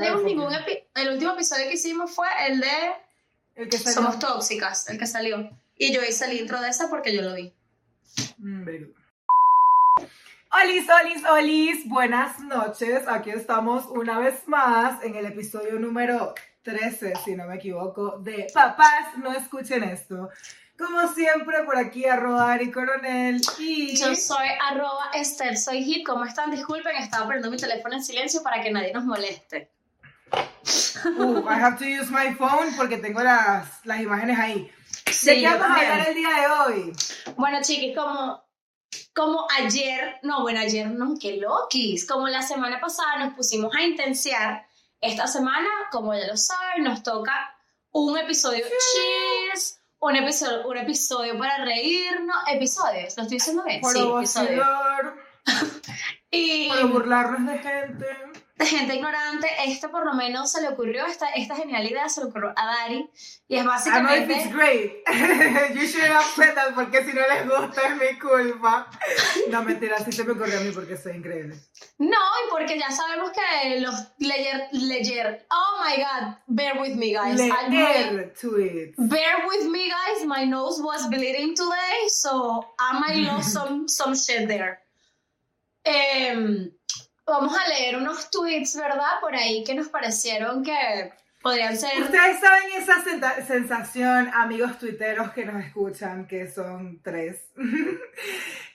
tenemos ningún epi- El último episodio que hicimos fue el de El que salió. Somos Tóxicas, el que salió. Y yo hice el intro de ese porque yo lo vi. Mm. Olis, olis, olis, buenas noches. Aquí estamos una vez más en el episodio número 13, si no me equivoco, de Papás, no escuchen esto. Como siempre, por aquí arroba Ari Coronel y... Yo soy arroba Esther, soy hit. ¿Cómo están? Disculpen, estaba poniendo mi teléfono en silencio para que nadie nos moleste. Uh, I have to use my phone porque tengo las, las imágenes ahí. Sí, ¿De qué vamos a hablar el día de hoy? Bueno, chiquis, como, como ayer, no, bueno, ayer no, qué loquis. Como la semana pasada nos pusimos a intensiar, esta semana, como ya lo saben, nos toca un episodio cheers, un episodio, un episodio para reírnos, episodios, lo estoy diciendo bien, Para sí, episodios. vacilar, Y para burlarnos de gente. De gente ignorante, este por lo menos se le ocurrió, esta, esta genial idea se le ocurrió a Dari, y es I know it's básicamente... great. you should have said that porque si no les gusta es mi culpa. No, mentira, sí se me ocurrió a mí porque soy increíble. No, y porque ya sabemos que los leyer, leyer, oh my god, bear with me guys. Leer tweets. bear with me guys, my nose was bleeding today, so I might lost some, some shit there. Em, vamos a leer unos tweets, ¿verdad? Por ahí que nos parecieron que podrían ser... Ustedes saben esa sensación, amigos tuiteros que nos escuchan, que son tres,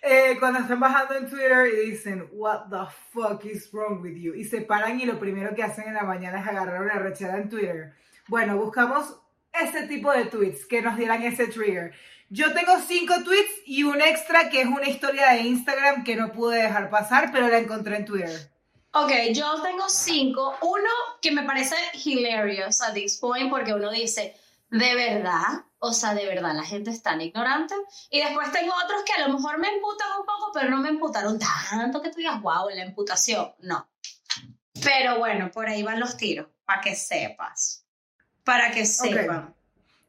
Eh, cuando están bajando en Twitter y dicen, What the fuck is wrong with you? Y se paran y lo primero que hacen en la mañana es agarrar una rechada en Twitter. Bueno, buscamos ese tipo de tweets que nos dieran ese trigger. Yo tengo cinco tweets y un extra que es una historia de Instagram que no pude dejar pasar, pero la encontré en Twitter. Ok, yo tengo cinco. Uno que me parece hilarious at this point porque uno dice, ¿de verdad? O sea, ¿de verdad la gente es tan ignorante? Y después tengo otros que a lo mejor me emputan un poco, pero no me emputaron tanto que tú digas, wow, la emputación. No. Pero bueno, por ahí van los tiros, para que sepas. Para que sepan.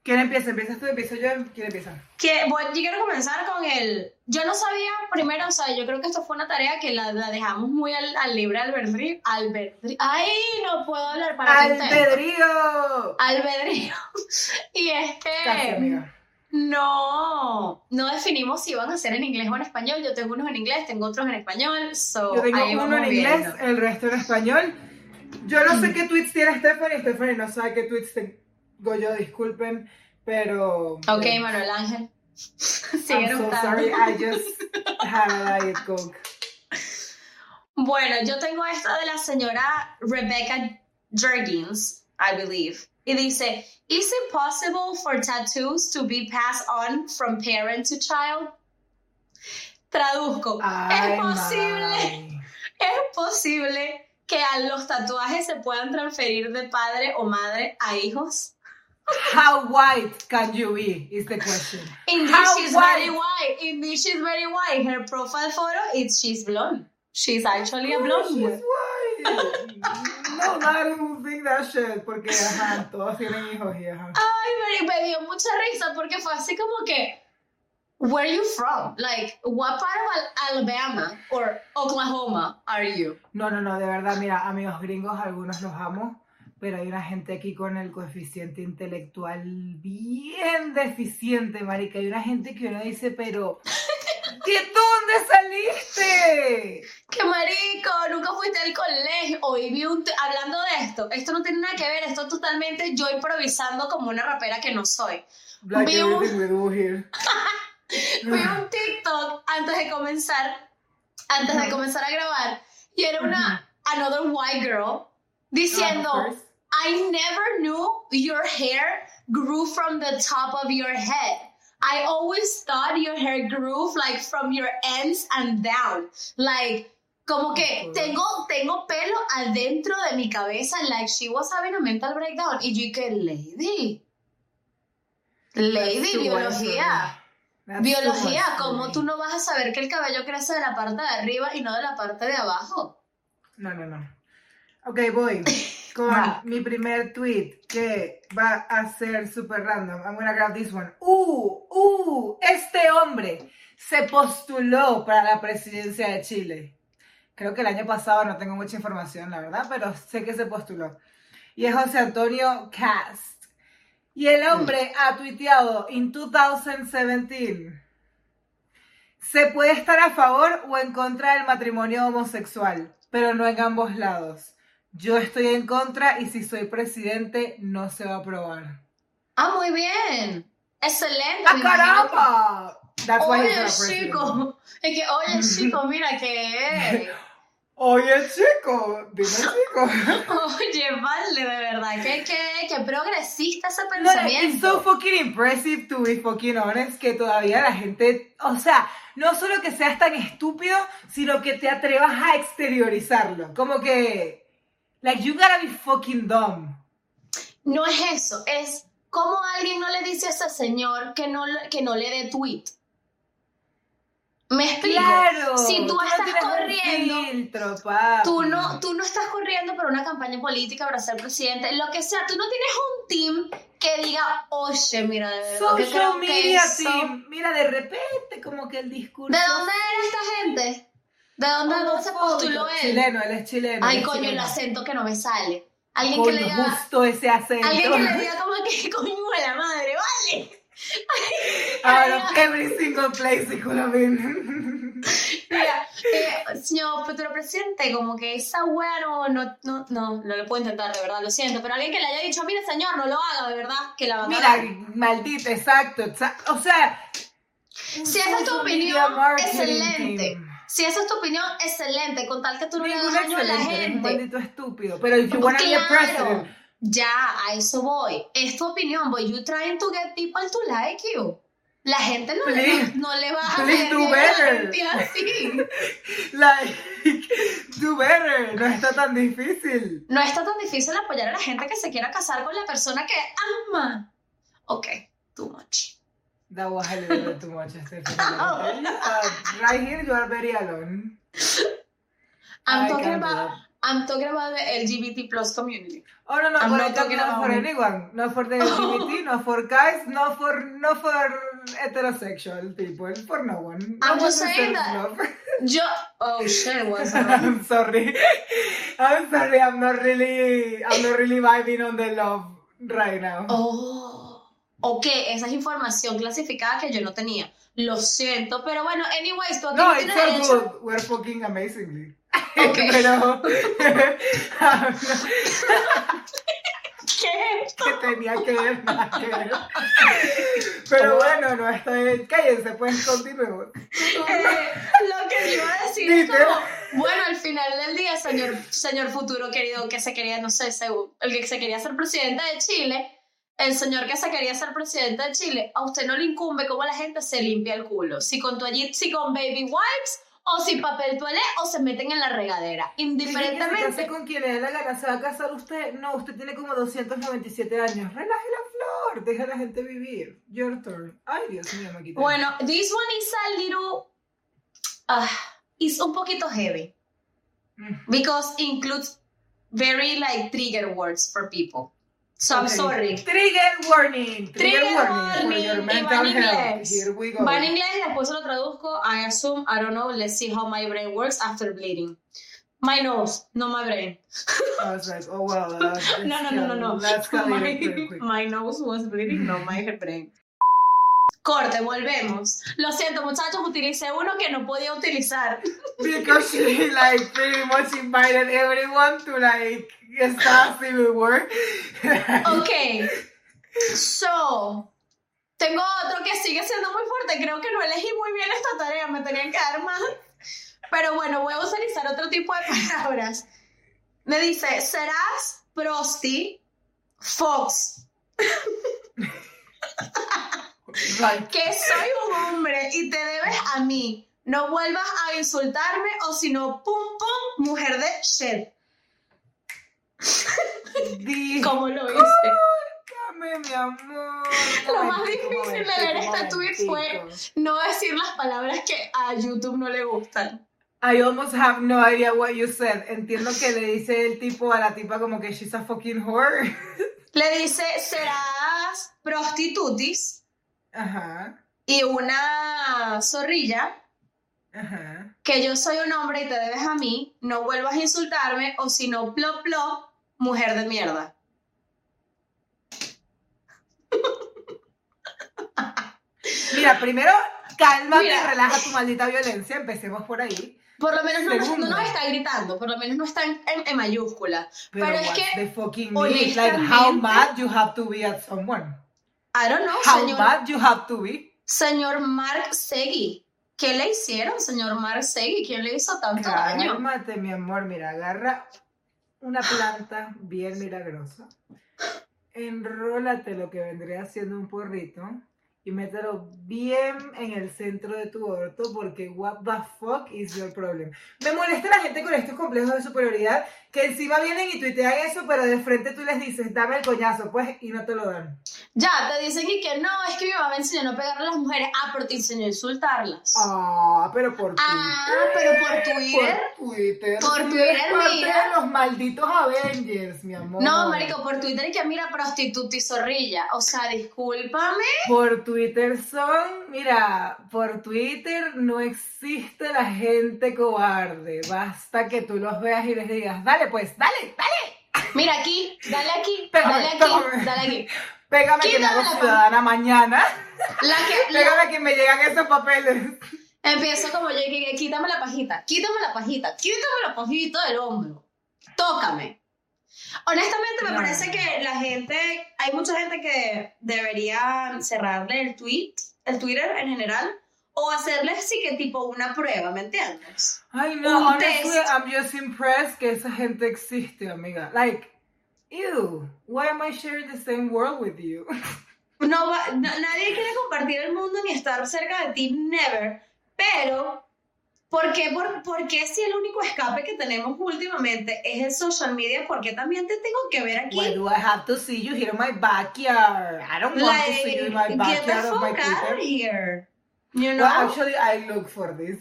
¿Quién empieza? ¿Empiezas tú? ¿Empiezo yo? ¿Quién empieza? Que, bueno, yo quiero comenzar con el... Yo no sabía, primero, o sea, yo creo que esto fue una tarea que la, la dejamos muy al, al libre albedrío. Albedrío. ¡Ay, no puedo hablar para ¡Albedrío! albedrío. Y es Casi, que amiga. no, no definimos si van a ser en inglés o en español. Yo tengo unos en inglés, tengo otros en español. So Yo tengo uno en inglés, viendo. el resto en español. Yo no sé qué tweets tiene Stephanie, Stephanie no sabe qué tweets tengo yo, disculpen, pero... Ok, Manuel Ángel. Sigue I'm so sorry, I just had a Diet Coke. Bueno, yo tengo esta de la señora Rebecca Jurgens, I believe. Y dice, ¿Is it possible for tattoos to be passed on from parent to child? Traduzco. Ay, es posible. ¿Es posible que a los tatuajes se puedan transferir de padre o madre a hijos? How white can you be, is the question. Indeed, How she's white? very white. Indeed, she's very white. Her profile photo, it's she's blonde. She's actually a Oh, blonde. she's white. No, don't think that shit, porque ajá, todos tienen hijos y ajá. Ay, me, me dio mucha risa porque fue así como que, where are you from? Like, what part of Al- Alabama or Oklahoma are you? No, no, no, de verdad, mira, amigos gringos, algunos los amo, pero hay una gente aquí con el coeficiente intelectual bien deficiente, marica. Hay una gente que uno dice, pero, ¿de dónde saliste? ¡Qué marico! Nunca fuiste al colegio. Hoy vi un... Hablando de esto, esto no tiene nada que ver, esto es totalmente yo improvisando como una rapera que no soy. Like Vi un-. Vi un TikTok antes de comenzar, antes de comenzar a grabar, y era una another white girl diciendo. I never knew your hair grew from the top of your head. I always thought your hair grew like from your ends and down. Like, como que tengo, tengo pelo adentro de mi cabeza, like she was having a mental breakdown. Y yo que lady. Lady, biología. Biología, ¿cómo tú no vas a saber que el cabello crece de la parte de arriba y no de la parte de abajo? No, no, no. Ok, voy con mi primer tweet que va a ser super random. I'm gonna grab this one. ¡Uh! ¡Uh! Este hombre se postuló para la presidencia de Chile. creo que el año pasado, no tengo mucha información, la verdad, pero sé que se postuló. Y es José Antonio Cast. Y el hombre ha tuiteado en 2017. Se puede estar a favor o en contra del matrimonio homosexual, pero no en ambos lados. Yo estoy en contra y si soy presidente no se va a aprobar. Ah, muy bien. Excelente. ¡Ah, caramba! Oye, chico. Es que, oye, chico, mira que. Oye, chico, dime chico. Oye, vale, de verdad. Que, que, que progresista ese No, it's pensamiento. so fucking impressive to be fucking honest que todavía la gente, o sea, no solo que seas tan estúpido, sino que te atrevas a exteriorizarlo. Como que, like, you gotta be fucking dumb. No es eso, es como alguien no le dice a ese señor que no, le- que no le dé tweet. ¿Me explico? Claro. Si tú, no estás un corriendo, filtro, tú no, tú no estás corriendo por una campaña política para ser presidente, lo que sea, tú no tienes un team que diga, oye, mira, de verdad, que Social creo que media eso- team. Mira, de repente, como que el discurso. ¿De dónde era esta gente? ¿De dónde, dónde se postuló él? Chileno, él es chileno. Ay, él es coño, el acento que no me sale. Alguien que le diga, justo ese acento. alguien que le diga como que coño de la madre, vale. Of every single place been. Mira, eh, señor futuro presidente, como que esa wea no, no, no, no, no lo puedo intentar, de verdad, lo siento, pero alguien que le haya dicho, mire señor, no lo haga, de verdad, que la van a Mira, maldita, exacto, exa- O sea. Si esa es tu opinión, excelente. Si esa es tu opinión, excelente, con tal que tú no le hagas daño a la eres un gente. maldito estúpido. Pero if you wanna be a Claro, president, ya, a eso voy. Es tu opinión, but you trying to get people to like you. La gente no, le, Please, no le va a please do better. gente así. like, do better, no está tan difícil. No está tan difícil apoyar a la gente que se quiera casar con la persona que ama. Ok, too much. That was a little bit too much, Stephanie. Uh, right here, you are very alone. I'm I talking about. I'm talking about the LGBT plus community. Oh no no, I'm not talking not for about- anyone, not for the LGBT, not for guys, not for not for heterosexual people, for no one. I'm just saying that-. Yo, oh shit, what's wrong? I'm sorry, I'm sorry, I'm not really, I'm not really vibing on the love right now. Oh, ok, esa es información clasificada que yo no tenía. Lo siento, pero bueno, anyways, tú aquí No, no it's tienes good. We're fucking amazingly. Ok. Pero ¿Qué es esto? que tenía que ver nada que ver. Pero bueno, no estoy. Cállense, pues continuemos. Eh, lo que iba a decir es como, bueno, al final del día, señor, señor futuro querido, que se quería, no sé, según, el que se quería ser presidente de Chile, el señor que se quería ser presidente de Chile, a usted no le incumbe cómo la gente se limpia el culo, si con toallita, si con baby wipes, o si papel toalé, o se meten en la regadera, que se indiferentemente. con quien le dé la gana, se va a casar usted. No, usted tiene como 297 años. Relaje la flor, deja a la gente vivir. Your turn. Ay, Dios mío, me quité. Bueno, this one is a little, ah, is un poquito heavy. Mm. because includes very like trigger words for people. So I'm sorry. Trigger warning. Trigger, Trigger warning, for warning, your y va mental en health. Here we go. Va en inglés y después lo traduzco. I assume, I don't know, let's see how my brain works after bleeding. My nose, no my brain. I was like, oh well. Uh, No, no, no, no, no. Let's My, my nose was bleeding, not my brain. Corte, volvemos. Lo siento, muchachos, utilicé uno que no podía utilizar. Because she like pretty much invited everyone to like start Civil War. Ok. So, tengo otro que sigue siendo muy fuerte. Creo que no elegí muy bien esta tarea, me tenían que dar más. Pero bueno, voy a utilizar otro tipo de palabras. Me dice, serás prosti, fox, Right. que soy un hombre y te debes a mí. No vuelvas a insultarme o si no, pum pum, mujer de shit. ¿Cómo lo hice? Discúlpame, mi amor. Lo más difícil de leer este tweet fue no decir las palabras que a YouTube no le gustan. I almost have no idea what you said. Entiendo que le dice el tipo a la tipa como que she's a fucking whore. Le dice, serás prostitutis Ajá, y una zorrilla ajá. que yo soy un hombre y te debes a mí, no vuelvas a insultarme o si no, plop, plop, mujer de mierda. Mira, primero, cálmate Mira. y relaja tu maldita violencia. Empecemos por ahí. Por lo menos no, nos- no nos está gritando, por lo menos no está en, en- en mayúscula. Pero, Pero es que, the fucking? Like, how mad you have to be at someone? I don't know, How señor, mad you have to be? señor Mark Segui. ¿Qué le hicieron, señor Mark Segui? ¿Quién le hizo tanto daño? Cálmate, mi amor. Mira, agarra una planta bien milagrosa. Enrólate lo que vendría siendo un porrito y mételo bien en el centro de tu orto porque what the fuck is your problem. Me molesta la gente con estos complejos de superioridad que encima vienen y tuitean eso, pero de frente tú les dices, dame el coñazo, pues, y no te lo dan. Ya, te dicen y que no, es que mi mamá me enseñó a no pegarle a las mujeres. Ah, pero te enseñó a insultarlas. Ah, pero por Twitter. Ah, pero por Twitter. Por Twitter. Por Twitter, eres parte mira. de los malditos Avengers, mi amor. No, marico, por Twitter y que mira prostituta y zorrilla. O sea, discúlpame. Por Twitter son, mira, por Twitter no existe la gente cobarde. Basta que tú los veas y les digas, dale pues, dale, dale. Mira aquí, dale aquí, dale aquí, pégame. dale aquí. Pégame que me hago la ciudadana mañana. La que, la- Pégame que me llegan esos papeles. empiezo como yo, quítame la pajita, quítame la pajita, quítame la pajita del hombro. Tócame. Honestamente me No. parece que la gente, hay mucha gente que debería cerrarle el tweet, el Twitter en general, o hacerle así que tipo una prueba, ¿me entiendes? Ay, no, Un honestly, test. I'm just impressed que esa gente existe, amiga. Like, ew, why am I sharing the same world with you? No, va- no- nadie quiere compartir el mundo ni estar cerca de ti, never. Pero, ¿por qué, por, por qué si el único escape que tenemos últimamente es el social media? ¿Por qué también te tengo que ver aquí? Why do I have to see you here in my backyard? I don't want to see you in my get the backyard of my fuck out here. You know? Well, actually, I look for this.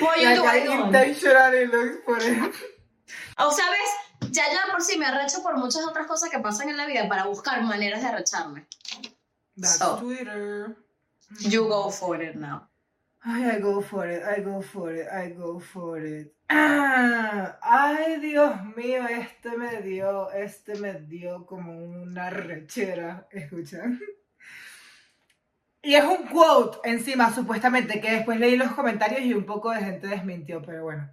What you like, doing I on? intentionally look for it. o sabes, ya ya por sí me arrecho por muchas otras cosas que pasan en la vida para buscar maneras de arrecharme. That's So. Twitter. You go for it now. Ay, I go for it, I go for it, I go for it. Ah, ay, Dios mío, este me dio, este me dio como una rechera, escuchan. Y es un quote encima, supuestamente, que después leí los comentarios y un poco de gente desmintió, pero bueno.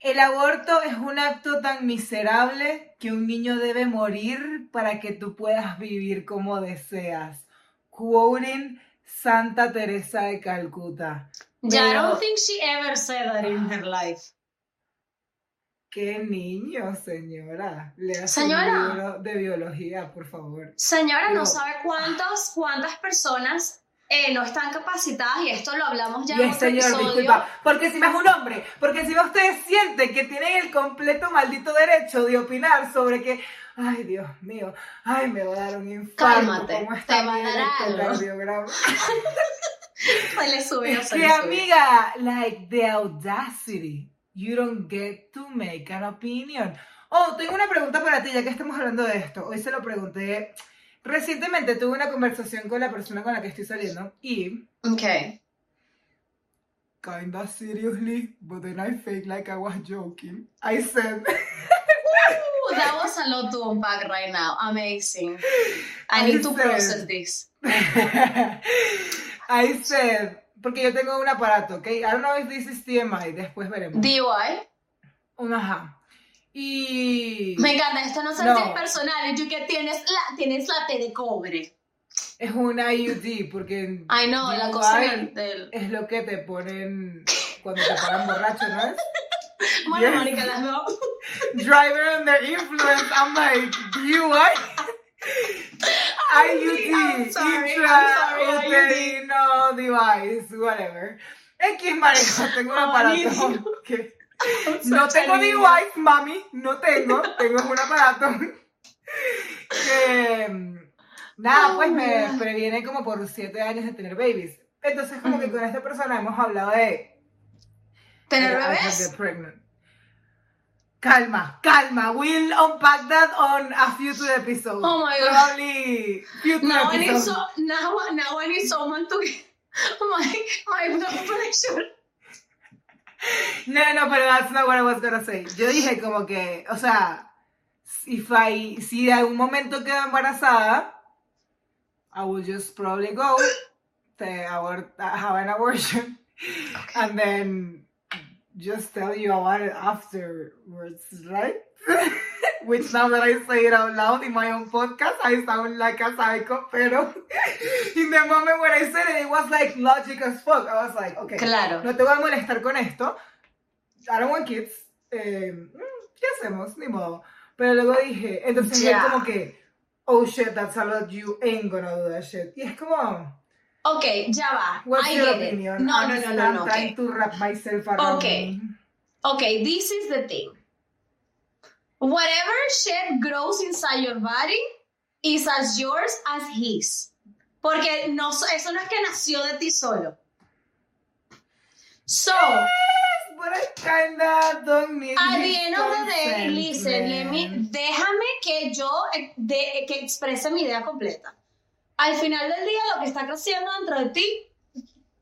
El aborto es un acto tan miserable que un niño debe morir para que tú puedas vivir como deseas. Quoting Santa Teresa de Calcuta. Yeah, I Pero- don't think she ever said that in her life. ¡Qué niño, señora! Lea Señora. un libro de biología, por favor. Señora, no sabe cuántos, cuántas personas eh, no están capacitadas y esto lo hablamos ya Y en señor, episodio. disculpa, porque encima es un hombre, porque encima ustedes sienten que tienen el completo maldito derecho de opinar sobre que, ay Dios mío, ay me va a dar un infarto, Cálmate, ¿cómo te está va a dar algo. electrocardiograma? Se le subió, Es se que le amiga, like the audacity, you don't get to make an opinion. Oh, tengo una pregunta para ti, ya que estamos hablando de esto. Hoy se lo pregunté. Recientemente tuve una conversación con la persona con la que estoy saliendo y, Ok. kinda seriously, but then I fake like I was joking. I said, Ooh, that was a lot to unpack right now. Amazing. I I need to process this. I said, porque yo tengo un aparato, ¿ok? I don't know if this is TMI, después veremos. DUI. Un ajá. Y Me encanta, esto no es No. personal. Y tú que tienes la, tienes la T de cobre. es una IUD, porque Ay, no, la cosa es lo que te ponen cuando te paran borracho, ¿no es? Bueno, Yes. marica, las dos. Driver under influence, I'm like, DUI? IUD, I'm sorry, I'm sorry, intrauterino device, whatever. X, marico, tengo un aparato que... No tengo idiot. device, mami, no tengo, tengo un aparato que, nada, Oh, pues me previene como por siete años de tener babies. Entonces, como que con esta persona hemos hablado de... ¿Tener bebés? Calma, calma, we'll unpack that on a future episode. Oh my God. Probably future Now I need episode. so, now, now I need someone to get my, my blood pressure. No, no, pero that's not what I was gonna say. Yo dije como que, o sea, if I, si de algún momento quedo embarazada, I will just probably go to abort, have an abortion and then just tell you about it afterwards, right? Which now that I say it out loud in my own podcast, I sound like a psycho, pero in the moment when I said it, it was like logic as fuck. I was like, okay, Claro. no te voy a molestar con esto. I don't want kids. Eh, ¿Qué hacemos? Ni modo. Pero luego dije, entonces es como que, oh shit, that's a lot, you ain't gonna do that shit. Y es como, Ok, ya va. what's I your get it. opinion? No, I'm no, no, no, no. trying ok. to wrap myself around. Okay. Okay, this is the thing. Whatever shit grows inside your body is as yours as his. Porque no, so- eso no es que nació de ti solo. So, Yes, but I kinda don't need at the end of the day, listen, let me, déjame que yo eh, de- que exprese mi idea completa. Al final del día, lo que está creciendo dentro de ti,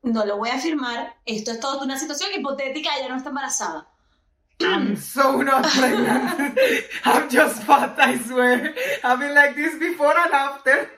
no lo voy a afirmar. Esto es toda una situación hipotética, ella no está embarazada. I'm so not pregnant. I'm just fat, I swear. I've been like this before and after.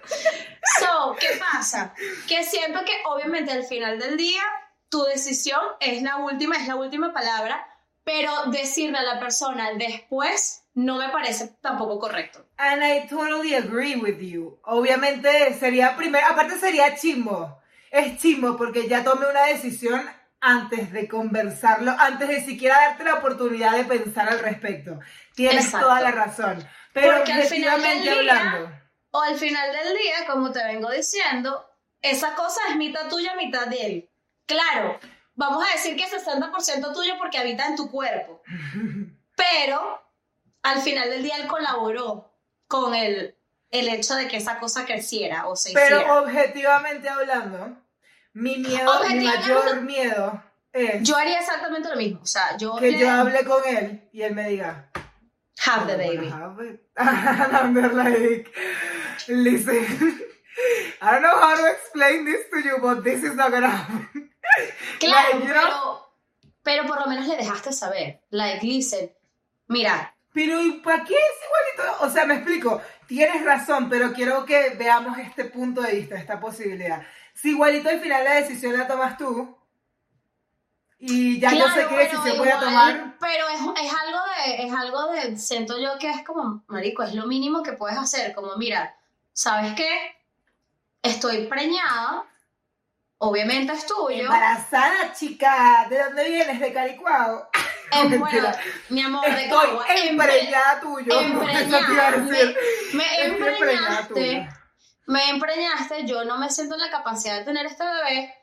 So, ¿qué pasa? Que siento que obviamente al final del día tu decisión es la última, es la última palabra, pero decirle a la persona después no me parece tampoco correcto. And I totally agree with you. Obviamente sería primero, aparte sería chimbo. Es chimbo porque ya tomé una decisión antes de conversarlo, antes de siquiera darte la oportunidad de pensar al respecto. Tienes Exacto. toda la razón. Pero Porque al final del día- hablando. O al final del día, como te vengo diciendo, esa cosa es mitad tuya, mitad de él. Claro, vamos a decir que es 60% tuyo porque habita en tu cuerpo. Pero al final del día él colaboró con el, el hecho de que esa cosa creciera o se Pero hiciera. objetivamente hablando, mi miedo, mi mayor miedo es Yo haría exactamente lo mismo. O sea, yo que le- yo hable con él y él me diga, have the "I wanna baby. have it." And I'm there like, listen, I don't know how to explain this to you, but this is not gonna happen. Claro, Like, pero, pero por lo menos le dejaste saber. Like, listen, mira, Pero ¿y para qué es igualito? O sea, me explico, tienes razón, pero quiero que veamos este punto de vista, esta posibilidad. Si igualito al final la decisión la tomas tú, y ya yo sé Claro, qué pero decisión voy a tomar, Pero es, es algo de, es algo de, siento yo que es como, marico, es lo mínimo que puedes hacer, como, mira, ¿sabes qué? Estoy preñada, obviamente es tuyo. embarazada chica, ¿de dónde vienes? ¿De Calicuao? Em, bueno, mi amor, de Estoy empreñada tuyo. Empreñada, me, empreñaste, me empreñaste, yo no me siento en la capacidad de tener este bebé.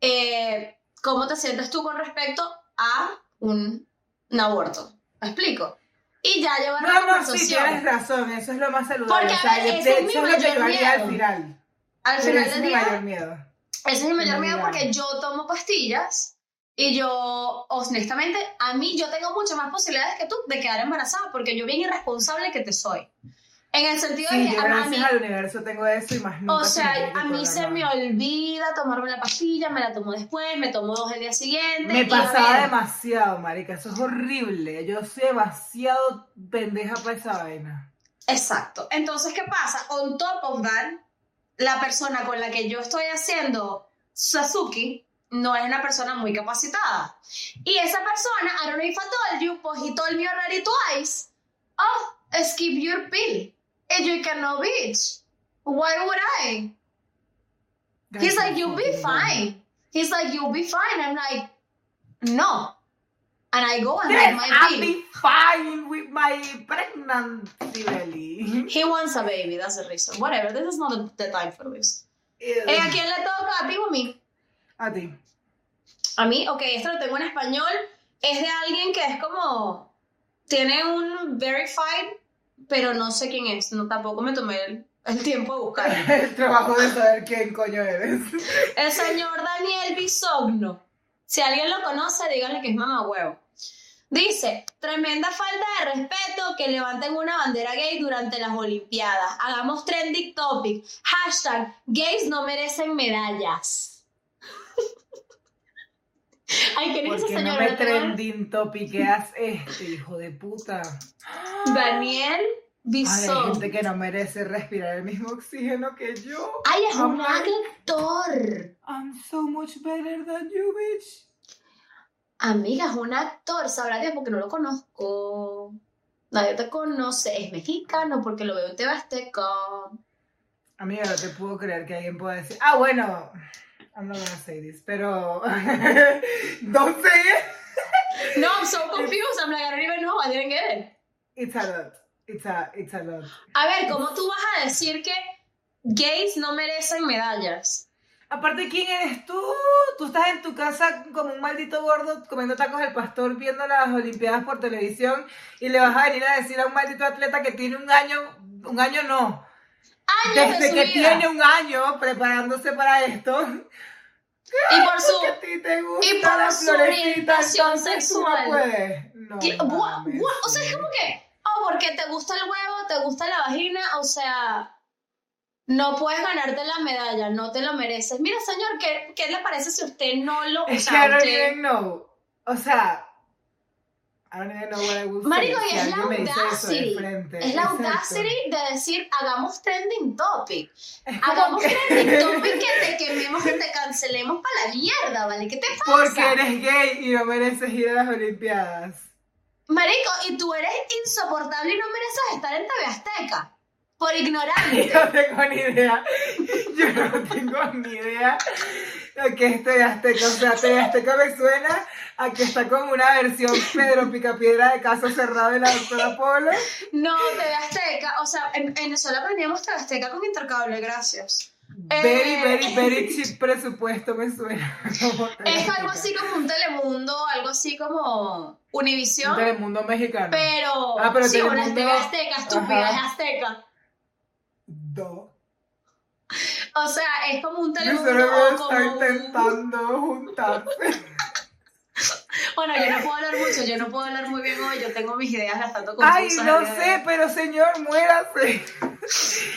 Eh, ¿Cómo te sientes tú con respecto a un, un aborto? ¿Me explico? Y ya llevar la No, no, sí, tienes razón, eso es lo más saludable. Porque, o a sea, ver, de ese es mi mayor al final. Al final es del mi día, mayor miedo. Ese es mi mayor miedo porque yo tomo pastillas y yo, honestamente, a mí yo tengo muchas más posibilidades que tú de quedar embarazada porque yo bien irresponsable que te soy. En el sentido de que yo a, mí, al universo tengo eso y más nunca. o sea, a mí se me olvida tomarme la pastilla, me la tomo después, me tomo dos el día siguiente. Me pasaba demasiado, marica, eso es horrible. Yo soy demasiado pendeja para esa vaina. Exacto. Entonces, ¿qué pasa? On top of that, la persona con la que yo estoy haciendo Sasuke no es una persona muy capacitada. Y esa persona, I don't know if I told you, but he told me already twice, oh, skip your pill. And you cannot bitch. Why would I? He's like, you'll be fine. He's like, you'll be fine. I'm like, no. And I go and Yes, my I'll be fine with my pregnancy belly. He wants a baby, that's the reason. Whatever, this is not the, time for this. Ew. Eh, ¿A quién le toca? ¿A ti o a mí? A ti. A mí, ok, esto lo tengo en español. Es de alguien que es como. Tiene un verified, pero no sé quién es. No, tampoco me tomé el, el tiempo de buscarlo. El trabajo de saber quién coño eres. El señor Daniel Bisogno. Si alguien lo conoce, díganle que es mamá huevo. Dice, tremenda falta de respeto que levanten una bandera gay durante las Olimpiadas. Hagamos trending topic. Hashtag, gays no merecen medallas. Ay, ¿quién es ese ¿Por qué señor? no me ¿No te acuerdas? trending topiqueas este, hijo de puta? Daniel Ay, hay Bison. gente que no merece respirar el mismo oxígeno que yo. Ay, es un actor. I'm so much better than you, bitch. Amiga, es un actor. Sabrá Dios porque no lo conozco. Nadie te conoce. Es mexicano porque lo veo en TV Azteca. Amiga, no te puedo creer que alguien pueda decir, ah, bueno, I'm not gonna say this, pero don't say it. No, I'm so confused. I'm like, I don't even know. I didn't get it. It's a lot. It's a, it's a lot. A ver, ¿cómo tú vas a decir que gays no merecen medallas? Aparte, ¿quién eres tú? Tú estás en tu casa como un maldito gordo comiendo tacos del pastor viendo las Olimpiadas por televisión y le vas a venir a decir a un maldito atleta que tiene un año, un año no, de desde que vida. tiene un año preparándose para esto. Y por su... Que a ti te gusta y por la su orientación sexual. no. No, what? O sea, es como que, oh, porque te gusta el huevo, te gusta la vagina, o sea, no puedes ganarte la medalla, no te lo mereces. Mira, señor, ¿qué, qué le parece si usted no lo... Es que I don't even know. O sea, I don't even know what I would Marico, say y es la audacity. Es la audacity de decir, hagamos trending topic. Hagamos que- trending topic que te quememos, que te cancelemos para la mierda, ¿vale? ¿Qué te pasa? Porque eres gay y no mereces ir a las Olimpiadas. Marico, y tú eres insoportable y no mereces estar en TV Azteca. Por ignorante. No tengo ni idea. Yo no tengo ni idea de que es TV Azteca. O sea, TV Azteca me suena a que está como una versión Pedro Picapiedra de Caso Cerrado de la doctora Polo. No, TV Azteca. O sea, en en Venezuela aprendíamos TV Azteca con intercable, gracias. Very, Eh. very, very cheap presupuesto me suena. Es algo así como un Telemundo, algo así como Un Univisión. Telemundo mexicano. Pero, Ah, pero sí, una Telemundo- TV Azteca, estúpida, Ajá. es Azteca. O sea, es como un Mi Telemundo cerebro está intentando juntarse. Bueno, yo no puedo hablar mucho, yo no puedo hablar muy bien hoy, yo tengo mis ideas bastante confusas. Ay, no sé, pero señor, muérase.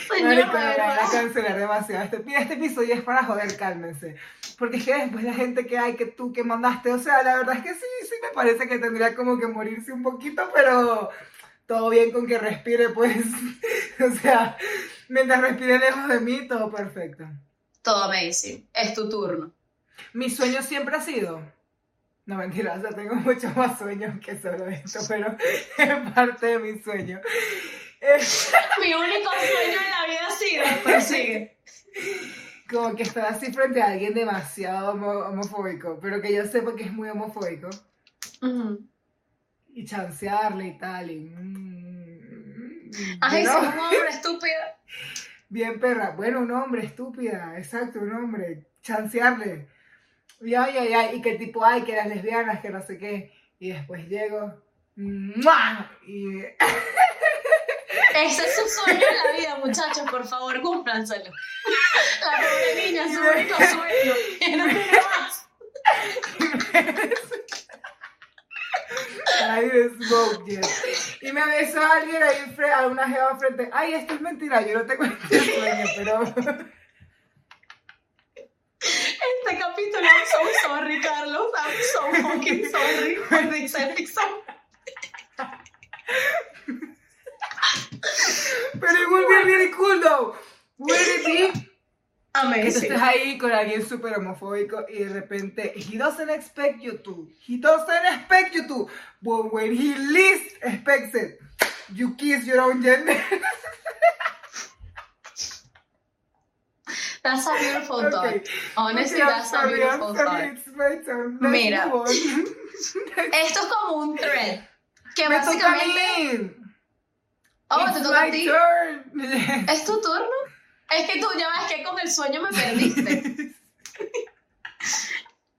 Señor, van a cancelar demasiado. Este, mira, este episodio es para joder, cálmense. Porque es que después la gente que hay, que tú, que mandaste, o sea, la verdad es que sí, sí me parece que tendría como que morirse un poquito, pero todo bien con que respire, pues. O sea, mientras respire lejos de mí, todo perfecto. Todo amazing, es tu turno. Mi sueño siempre ha sido. No mentira, o sea, tengo muchos más sueños que solo esto, pero es parte de mi sueño. Mi único sueño en la vida sigue, pero sigue. como que estar así frente a alguien demasiado homo- homofóbico, pero que yo sepa que es muy homofóbico, Ujú. Y chancearle y tal, y. mm, Ay, you soy know, un hombre estúpido. Bien perra. Bueno, un hombre, estúpida, exacto, un hombre. Chancearle. Y ay, ay, ay, y que tipo, ay, que las lesbianas, que no sé qué. Y después llego. ¡mua! Y Ese es su sueño en la vida, muchachos, por favor, cúmplanselo. La pobre niña, su único sueño. Y no tiene más. I Y me besó a alguien ahí a una jeva frente. Ay, esto es mentira, yo no tengo este sueño, pero. Este capítulo, I'm so sorry, Carlos. I'm so fucking sorry for this episode. Pero it would be really cool though. Would it be? Que tú Amazing. estés ahí con alguien súper homofóbico y de repente, he doesn't expect you to. He doesn't expect you to. But when he least expects it, you kiss your own gender. That's a beautiful thought. Okay. Honestly, Okay, that's a sorry, I'm beautiful sorry, thought. It's my turn. Let's Mira. Esto es como un thread. Que Me toca a básicamente. mí. Oh, te toca a ti. turn. ¿Es tu turno? Es que tú ya ves que con el sueño me perdiste.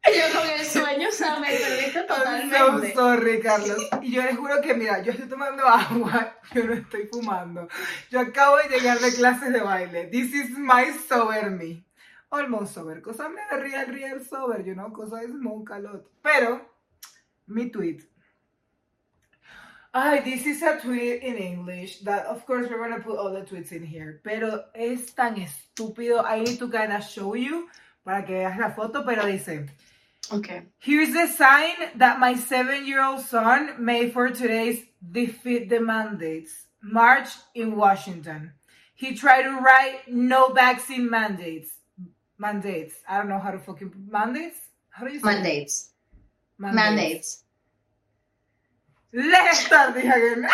Yo con el sueño, o sea, me perdiste I'm so totalmente. sorry, Carlos. Y yo les juro que, mira, yo estoy tomando agua, yo no estoy fumando. Yo acabo de llegar de clases de baile. This is my sober me. Almost sober. Cause I'm not a real, real sober, you know, cause I smoke a lot. Pero, mi tweet. Ay, this is a tweet in English that, of course, we're gonna put all the tweets in here. Pero es tan estúpido. I need to kind of show you para que veas la foto, pero dice... Okay. Here's the sign that my seven-year-old son made for today's defeat the mandates march in Washington. He tried to write no vaccine mandates. Mandates. I don't know how to fucking mandates. How do you say it? Mandates. Mandates. Let's start this again.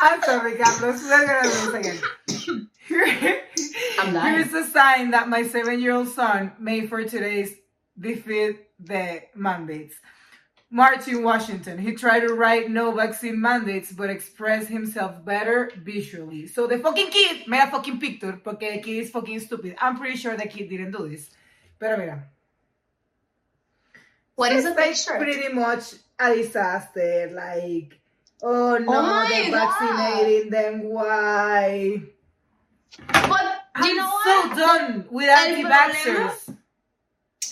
I'm sorry, Carlos. Gonna do this again. Here- I'm. Here's a sign that my seven-year-old son made for today's defeat the mandates. March in Washington. He tried to write no vaccine mandates, but expressed himself better visually. So the fucking kid made a fucking picture, porque the kid is fucking stupid. I'm pretty sure the kid didn't do this. Pero mira. What is the It's like picture? pretty much a disaster. Like, oh no, Oh they're God. vaccinating them. Why? But you I'm know so what? done with anti-vaxxers.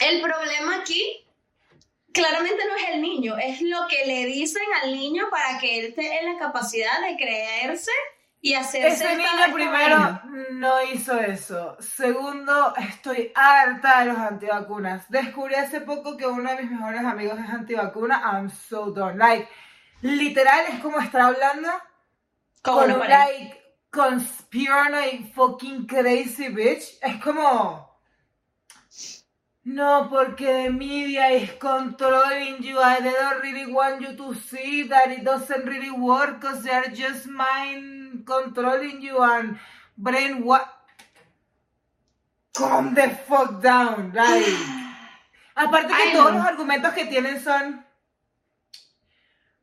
El problema aquí claramente no es el niño, es lo que le dicen al niño para que él esté en la capacidad de creerse y hacerse. Ese niño primero vaina. no hizo eso. Segundo, estoy harta de los antivacunas. Descubrí hace poco que uno de mis mejores amigos es antivacuna. I'm so done. Like, literal es como estar hablando con pared. like conspiranoid fucking crazy bitch. Es como. No, porque the media is controlling you. I don't really want you to see that it doesn't really work because they're just mind controlling you and brain what. Calm the fuck down, like. Aparte que I todos know. los argumentos que tienen son.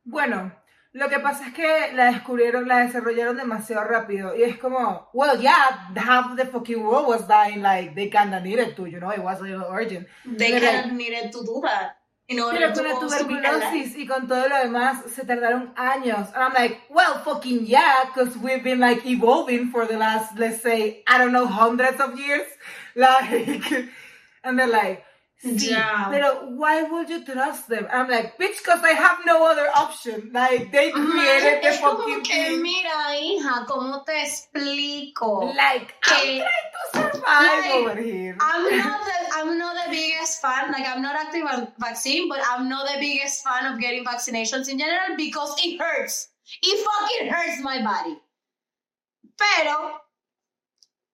Bueno, lo que pasa es que la descubrieron, la desarrollaron demasiado rápido. Y es como, well, yeah, half the fucking world was dying like they kinda needed to, you know, it was a little urgent. They Pero- kind of needed to do that in order Pero con la tuberculosis y con todo lo demás se tardaron años. And I'm like, well, fucking yeah, because we've been like evolving for the last, let's say, I don't know, hundreds of years. Like, and they're like, sí, Yeah. pero why would you trust them? I'm like, bitch, because I have no other option. Like, they created the fucking thing. mira, hija, ¿cómo te explico? Like, que- I'm trying to survive like, over here. I'm not the I'm not the biggest fan. Like I'm not active on vaccine, but I'm not the biggest fan of getting vaccinations in general because it hurts. It fucking hurts my body. Pero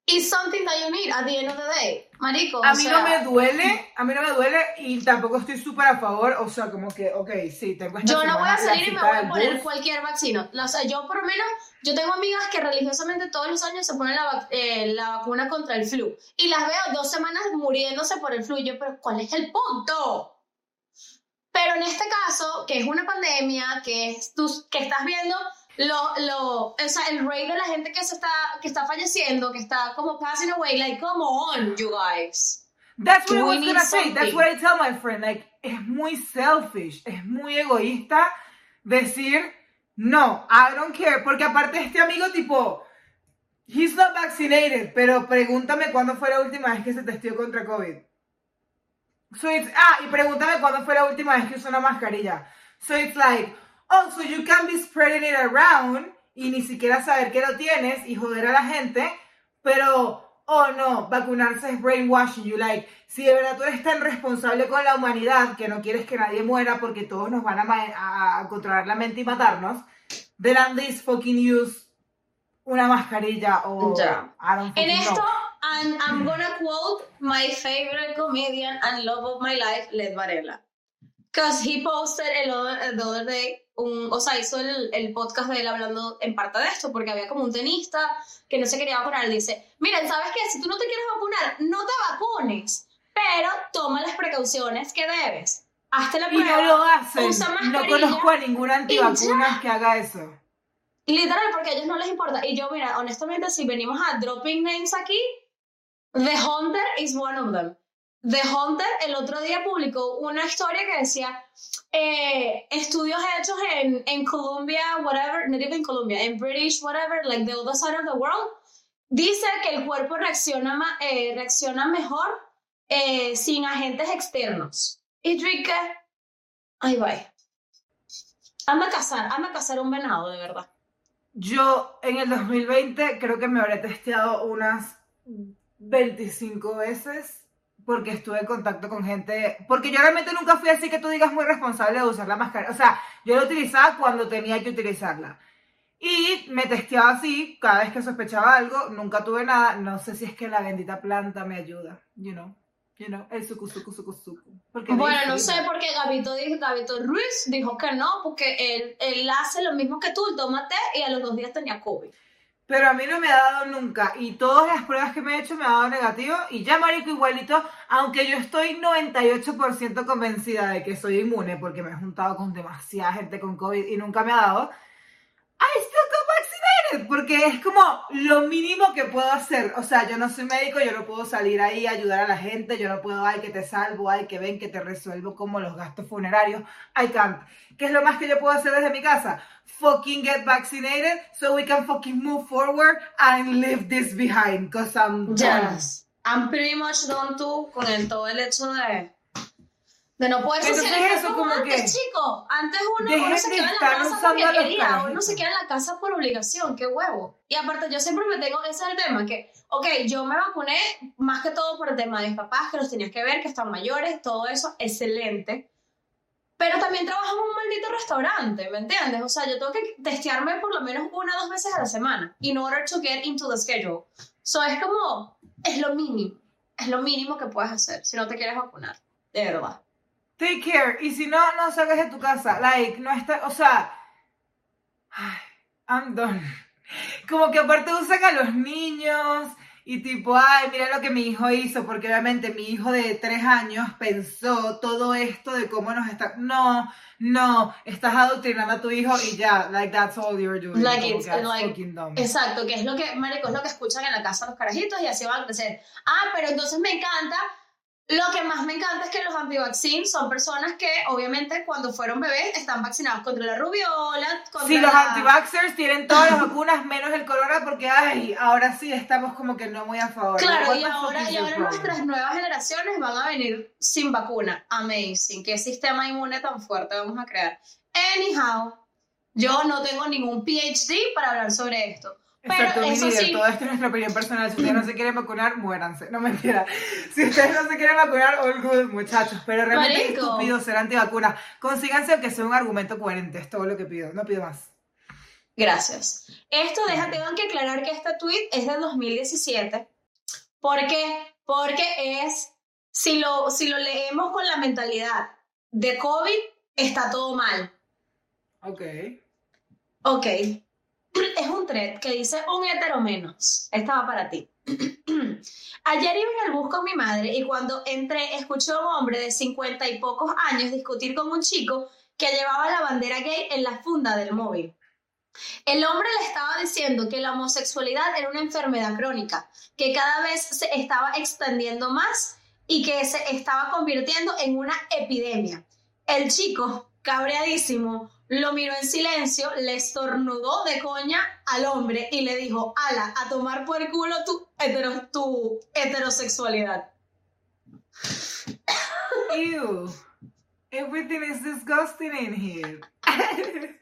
it's something that you need at the end of the day, marico. A mí sea, no me duele, a mí no me duele y tampoco estoy súper a favor, o sea, como que, ok, sí, tengo esta Yo no voy a salir y me voy a poner bus. cualquier vaccino. O sea, yo por lo menos, yo tengo amigas que religiosamente todos los años se ponen la, eh, la vacuna contra el flu. Y las veo dos semanas muriéndose por el flu. Y yo, pero ¿cuál es el punto? Pero en este caso, que es una pandemia, que, es tú- que estás viendo lo, lo, o sea, el rate de la gente que, se está, que está falleciendo, que está como passing away, like, come on, you guys. That's what I was gonna say, that's what I tell my friend, like, es muy selfish, es muy egoísta decir, no, I don't care, porque aparte este amigo tipo, he's not vaccinated, pero pregúntame cuándo fue la última vez que se testió contra COVID. So it's, ah, y pregúntame cuándo fue la última vez que usó una mascarilla. So it's like, oh, so you can be spreading it around y ni siquiera saber que lo tienes y joder a la gente, pero, oh no, vacunarse es brainwashing you. Like, si de verdad tú eres tan responsable con la humanidad que no quieres que nadie muera porque todos nos van a, ma- a, controlar la mente y matarnos, then at least fucking use una mascarilla o Ya. I don't En esto, know. and I'm gonna quote my favorite comedian and love of my life, Led Varela. Because he posted el other, the other day, un, o sea, hizo el, el podcast de él hablando en parte de esto, porque había como un tenista que no se quería vacunar. Él dice, miren, ¿sabes qué? Si tú no te quieres vacunar, no te vacunes, pero toma las precauciones que debes. Hazte la Y prueba. no lo hacen. usa No conozco a ninguna antivacuna que haga eso. Literal, porque a ellos no les importa. Y yo, mira, honestamente, si venimos a dropping names aquí, The Hunter is one of them. The Hunter el otro día publicó una historia que decía eh, estudios hechos en, en Colombia, whatever, not even Colombia, en British, whatever, like the other side of the world, dice que el cuerpo reacciona, eh, reacciona mejor eh, sin agentes externos. Y yo, ¿y qué? Ahí va. Anda a cazar, anda a cazar un venado, de verdad. Yo en el 2020 creo que me habré testeado unas 25 veces porque estuve en contacto con gente, porque yo realmente nunca fui así que tú digas muy responsable de usar la máscara, o sea, yo la utilizaba cuando tenía que utilizarla. Y me testeaba así, cada vez que sospechaba algo, nunca tuve nada, no sé si es que la bendita planta me ayuda, you know. You know, el suku, suku, suku, suku. Porque Bueno, no sé por qué Gabito, Gabito Ruiz dijo que no, porque él, él hace lo mismo que tú, té y a los dos días tenía COVID. Pero a mí no me ha dado nunca. Y todas las pruebas que me he hecho me ha dado negativo. Y ya, marico, igualito, aunque yo estoy 98% convencida de que soy inmune, porque me he juntado con demasiada gente con COVID y nunca me ha dado, I still got Porque es como lo mínimo que puedo hacer. O sea, yo no soy médico, yo no puedo salir ahí a ayudar a la gente, yo no puedo, ay, que te salvo, ay, que ven, que te resuelvo como los gastos funerarios. I can't. ¿Qué es lo más que yo puedo hacer desde mi casa? Fucking get vaccinated so we can fucking move forward and leave this behind. Cause I'm done. Yes. I'm pretty much done too con el, todo el hecho de, de no poder Entonces socializar eso, como como antes, que- chico. Antes uno, uno se de queda en la casa porque quería, uno se queda en la casa por obligación, qué huevo. Y aparte yo siempre me tengo, ese es el tema, que, ok, yo me vacuné más que todo por el tema de mis papás, que los tenías que ver, que están mayores, todo eso, excelente. Pero también trabajo en un maldito restaurante, ¿me entiendes? O sea, yo tengo que testearme por lo menos una o dos veces a la semana in order to get into the schedule. So es como, es lo mínimo, es lo mínimo que puedes hacer si no te quieres vacunar, de verdad. Take care. Y si no, no salgas de tu casa. Like, no está, o sea, I'm done. Como que aparte usan a los niños y tipo, ay, mira lo que mi hijo hizo, porque obviamente mi hijo de tres años pensó todo esto de cómo nos está. No, no, estás adoctrinando a tu hijo y ya, like that's all you're doing. Like it's- that's like- fucking dumb. Exacto, que es lo que, marico, es lo que escuchan en la casa los carajitos y así van a crecer. Ah, pero entonces me encanta, lo que más me encanta es que los antivaccines son personas que obviamente cuando fueron bebés están vaccinados contra la rubiola, contra Sí, los la- anti-vaxxers tienen todas las vacunas menos el corona porque, ay, ahora sí estamos como que no muy a favor. Claro, y ahora, y ahora nuestras nuevas generaciones van a venir sin vacuna. Amazing. Qué sistema inmune tan fuerte vamos a crear. Anyhow, yo no tengo ningún PhD para hablar sobre esto. Pero Exacto, mi eso líder, sí, todo esto es nuestra opinión personal. Si ustedes no se quieren vacunar, muéranse. No mentira. Si ustedes no se quieren vacunar, all good, muchachos. Pero realmente es Marico. estúpido ser antivacuna. Consíganse aunque sea un argumento coherente. Es todo lo que pido. No pido más. Gracias. Esto, déjate, tengo que aclarar que este tweet es del 2017. ¿Por qué? Porque es, si lo, si lo leemos con la mentalidad de COVID, está todo mal. Ok. Ok. Es un thread que dice un hetero menos. Esta va para ti. Ayer iba en el bus con mi madre y cuando entré escuché a un hombre de cincuenta y pocos años discutir con un chico que llevaba la bandera gay en la funda del móvil. El hombre le estaba diciendo que la homosexualidad era una enfermedad crónica, que cada vez se estaba extendiendo más y que se estaba convirtiendo en una epidemia. El chico, cabreadísimo, lo miró en silencio, le estornudó de coña al hombre y le dijo, ala, a tomar por el culo tu, hetero- tu heterosexualidad. Ew. Everything is disgusting in here.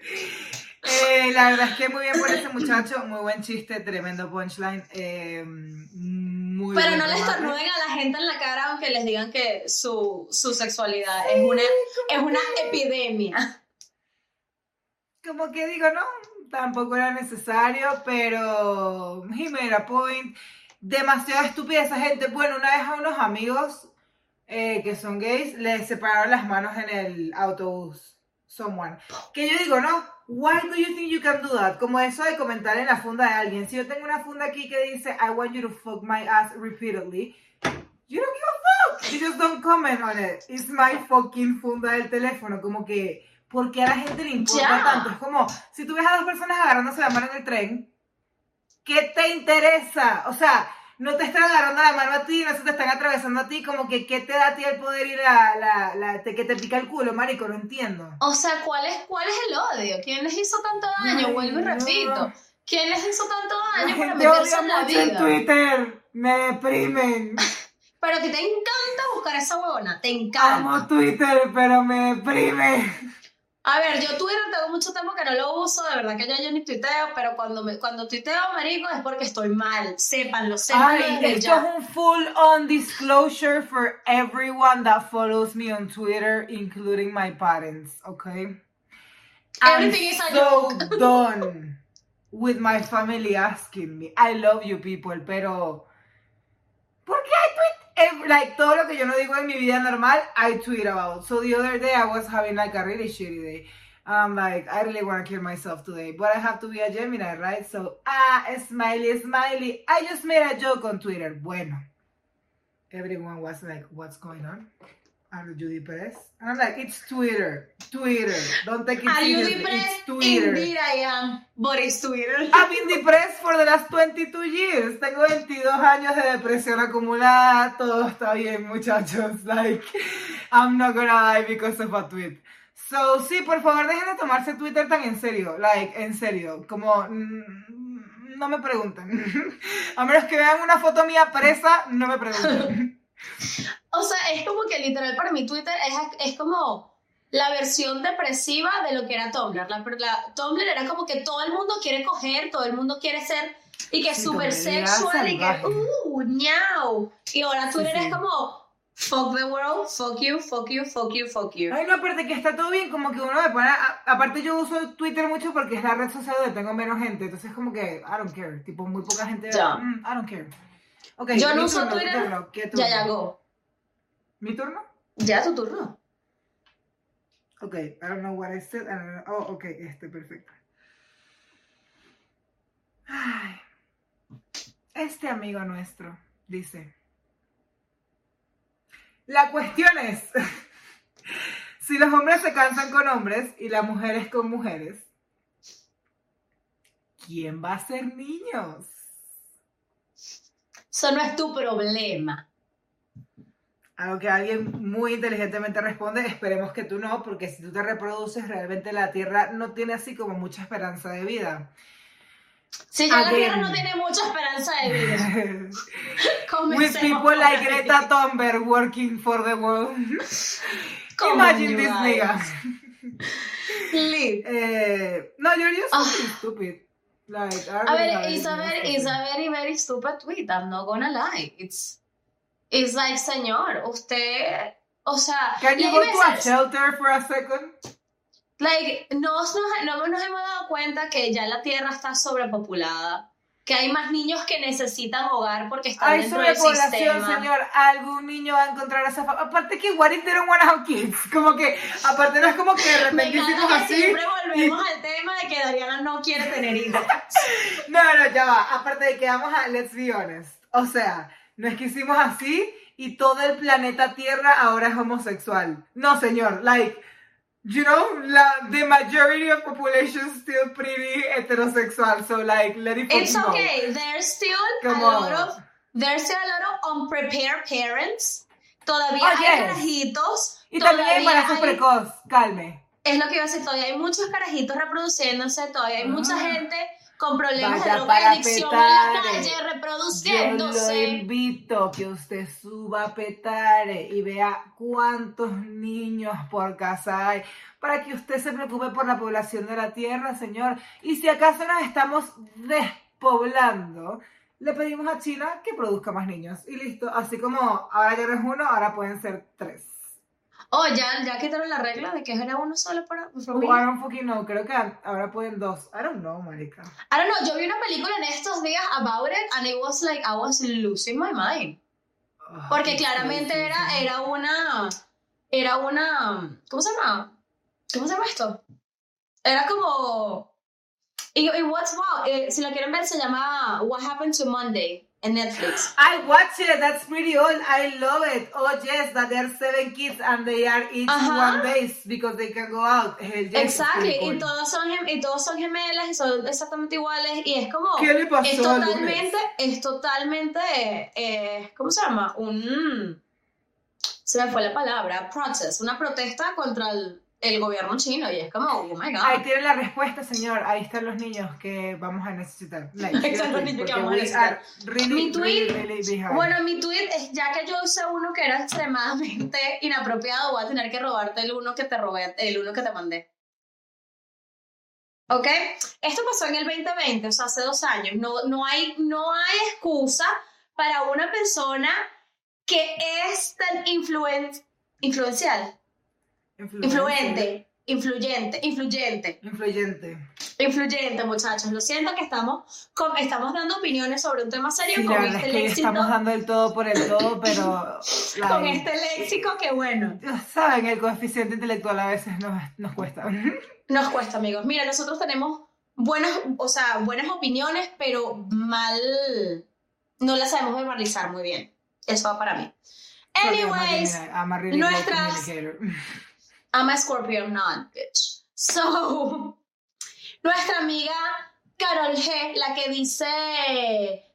Eh, la verdad es que muy bien por ese muchacho. Muy buen chiste, tremendo punchline. Eh, muy Pero no le remate. estornuden a la gente en la cara aunque les digan que su, su sexualidad es, una, es una epidemia. como que digo, no, tampoco era necesario, pero he made a point. Demasiado estúpida esa gente. Bueno, una vez a unos amigos eh, que son gays les separaron las manos en el autobús. Someone. Que yo digo, no, why do you think you can do that? Como eso de comentar en la funda de alguien. Si yo tengo una funda aquí que dice, I want you to fuck my ass repeatedly, you don't give a fuck. You just don't comment on it. It's my fucking funda del teléfono. Como que, ¿por qué a la gente le importa Ya. tanto? Es como, si tú ves a dos personas agarrándose la mano en el tren, ¿qué te interesa? O sea, no te están agarrando la mano a ti, no se te están atravesando a ti, como que, ¿qué te da a ti el poder ir a la, la, te- que te pica el culo, marico? No entiendo. O sea, ¿cuál es, ¿cuál es el odio? ¿Quién les hizo tanto daño? Ay, Vuelvo y repito. ¿Quién les hizo tanto La daño para meterse en la mucho en vida? Twitter, me deprimen. Pero a ti te encanta buscar esa huevona, te encanta. Amo Twitter, pero me deprime. A ver, yo Twitter tengo mucho tiempo que no lo uso, de verdad que yo, yo ni tuiteo, pero cuando, me, cuando tuiteo, marico, es porque estoy mal. Sépanlo, sépanlo Ay, esto ya. es un full on disclosure for everyone that follows me on Twitter, including my parents, okay? I'm Everything is a so joke. done with my family asking me. I love you people, pero ¿por qué I tweet? Like todo lo que yo no digo en mi vida normal, I tweet about. So the other day I was having like a really shitty day. I'm like, I really want to kill myself today, but I have to be a Gemini, right? So, ah, smiley, smiley. I just made a joke on Twitter. Bueno, everyone was like, what's going on? I'm Judy Perez. And I'm like, it's Twitter. Twitter. Don't take it Are you seriously. depressed? It's Twitter. Indeed I am, but it's Twitter. I've been depressed for the last 22 years. Tengo 22 años de depresión acumulada. Todo está bien, muchachos. Like, I'm not gonna die because of a tweet. So, sí, por favor, dejen de tomarse Twitter tan en serio. Like, en serio. Como, mm, no me pregunten. A menos que vean una foto mía presa, no me pregunten. O sea, es como que literal para mí Twitter es, es como la versión depresiva de lo que era Tumblr. La, la- Tumblr era como que todo el mundo quiere coger, todo el mundo quiere ser y que es Sí, súper sexual y que uh, ñau. Y ahora Sí, Twitter sí. es como fuck the world, fuck you, fuck you, fuck you, fuck you. Ay, no, aparte que está todo bien, como que uno me pone. a- aparte, yo uso Twitter mucho porque es la red social donde tengo menos gente. Entonces, como que, I don't care. Tipo, muy poca gente. Ya. mm, I don't care. Ok, Yo no uso Twitter. Ya, ya, go. ¿Mi turno? Ya tu turno. Ok, I don't know what I said. I don't know- Oh, ok, este, perfecto. Ay. Este amigo nuestro dice: La cuestión es: si los hombres se cansan con hombres y las mujeres con mujeres, ¿quién va a ser niños? Eso no es tu problema. A lo que alguien muy inteligentemente responde, esperemos que tú no, porque si tú te reproduces, realmente la Tierra no tiene así como mucha esperanza de vida. Si ya la Again. Tierra no tiene mucha esperanza de vida. With people like. Greta Thunberg working for the world. Imagine this nigga. Eh, no, you're just fucking stupid. Like, I A ver, it's a, very, it's a very, very stupid tweet. I'm not gonna lie. It's, it's like, señor, usted, o sea, Can y you go to a shelter for a second? like, nos, nos, no nos hemos dado cuenta que ya la Tierra está sobrepopulada, que hay más niños que necesitan hogar porque están Hay dentro del sobrepoblación, sistema. señor. Algún niño va a encontrar esa fama. Aparte que, what if they don't wanna have kids? Como que, aparte no es como que de repente hicimos así. siempre volvemos al tema de que Dariana no quiere tener hijos. No, no, ya va. Aparte de que vamos a, let's be honest. O sea, no es que hicimos así y todo el planeta Tierra ahora es homosexual. No, señor. Like, you know, la, the majority of population is still pretty heterosexual. So, like, let it It's go. okay. There's still Come a lot of there's still a lot of unprepared parents. Todavía Oh, hay yes. carajitos. Y también hay todavía embarazos precoz. Calme. Es lo que iba a decir, todavía hay muchos carajitos reproduciéndose, todavía hay mucha Ah. gente con problemas Vaya de droga para adicción en la calle Yo lo reproduciéndose. invito que usted suba a Petare y vea cuántos niños por casa hay, para que usted se preocupe por la población de la tierra, señor. Y si acaso nos estamos despoblando, le pedimos a China que produzca más niños. Y listo, así como ahora ya no es uno, ahora pueden ser tres. Oh, ya, ya quitaron la regla de que era uno solo para Oh, I familia. don't fucking know, creo que ahora pueden dos. I don't know, marica. I don't know, yo vi una película en estos días about it and it was like I was losing my mind. Porque claramente era, era una. Era una. ¿Cómo se llama? ¿Cómo se llama esto? Era como. Y, y What's Wow, eh, si lo quieren ver, se llama What Happened to Monday Netflix. I watch it. That's pretty old. I love it. Oh yes, that there are seven kids and they are each Ajá. one base because they can go out. Hell yes, Exactly, pretty y cool. todos, son, y todos son gemelas y son exactamente iguales. Y es como. ¿Qué le pasó Es totalmente, es totalmente, eh, ¿cómo se llama? Un, se me fue la palabra, protest, una protesta contra el, el gobierno chino y es como, oh my god. Ahí tiene la respuesta, señor. Ahí están los niños que vamos a necesitar. Like, Ahí están los niños que vamos a necesitar. Really, Mi tweet- really, really behind. Bueno, mi tweet es, ya que yo usé uno que era extremadamente inapropiado, voy a tener que robarte el uno que te robé, el uno que te mandé. ¿Ok? Esto pasó en el 2020, o sea, hace dos años. No, no, hay, no hay excusa para una persona que es tan influen- influencial, influente, influyente, influyente, Influyente. influyente, muchachos. Lo siento que estamos, con- estamos dando opiniones sobre un tema serio Sí, con este es que hoy léxico, estamos dando el todo por el todo, pero... con este léxico que bueno, Saben, el coeficiente intelectual a veces nos, nos cuesta. nos cuesta, amigos. Mira, nosotros tenemos buenas, o sea, buenas opiniones, pero mal, no las sabemos verbalizar muy bien. Eso va para mí. Anyways, nuestras-. I'm a Scorpio, not bitch. So, nuestra amiga Carol G, la que dice,